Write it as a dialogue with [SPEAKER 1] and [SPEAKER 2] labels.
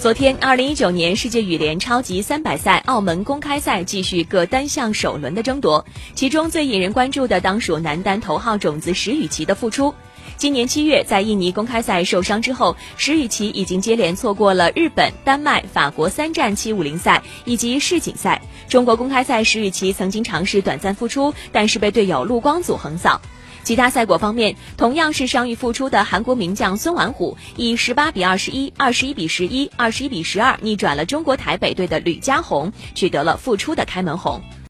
[SPEAKER 1] 昨天，二零一九年世界羽联超级三百赛澳门公开赛继续各单项首轮的争夺，其中最引人关注的当属男单头号种子石宇奇的复出。今年七月在印尼公开赛受伤之后，石宇奇已经接连错过了日本、丹麦、法国三站七五零赛以及世锦赛。中国公开赛，石宇奇曾经尝试短暂复出，但是被队友陆光祖横扫。其他赛果方面，同样是伤愈复出的韩国名将孙完虎，以十八比二十一、二十一比十一、二十一比十二逆转了中国台北队的吕佳宏，取得了复出的开门红。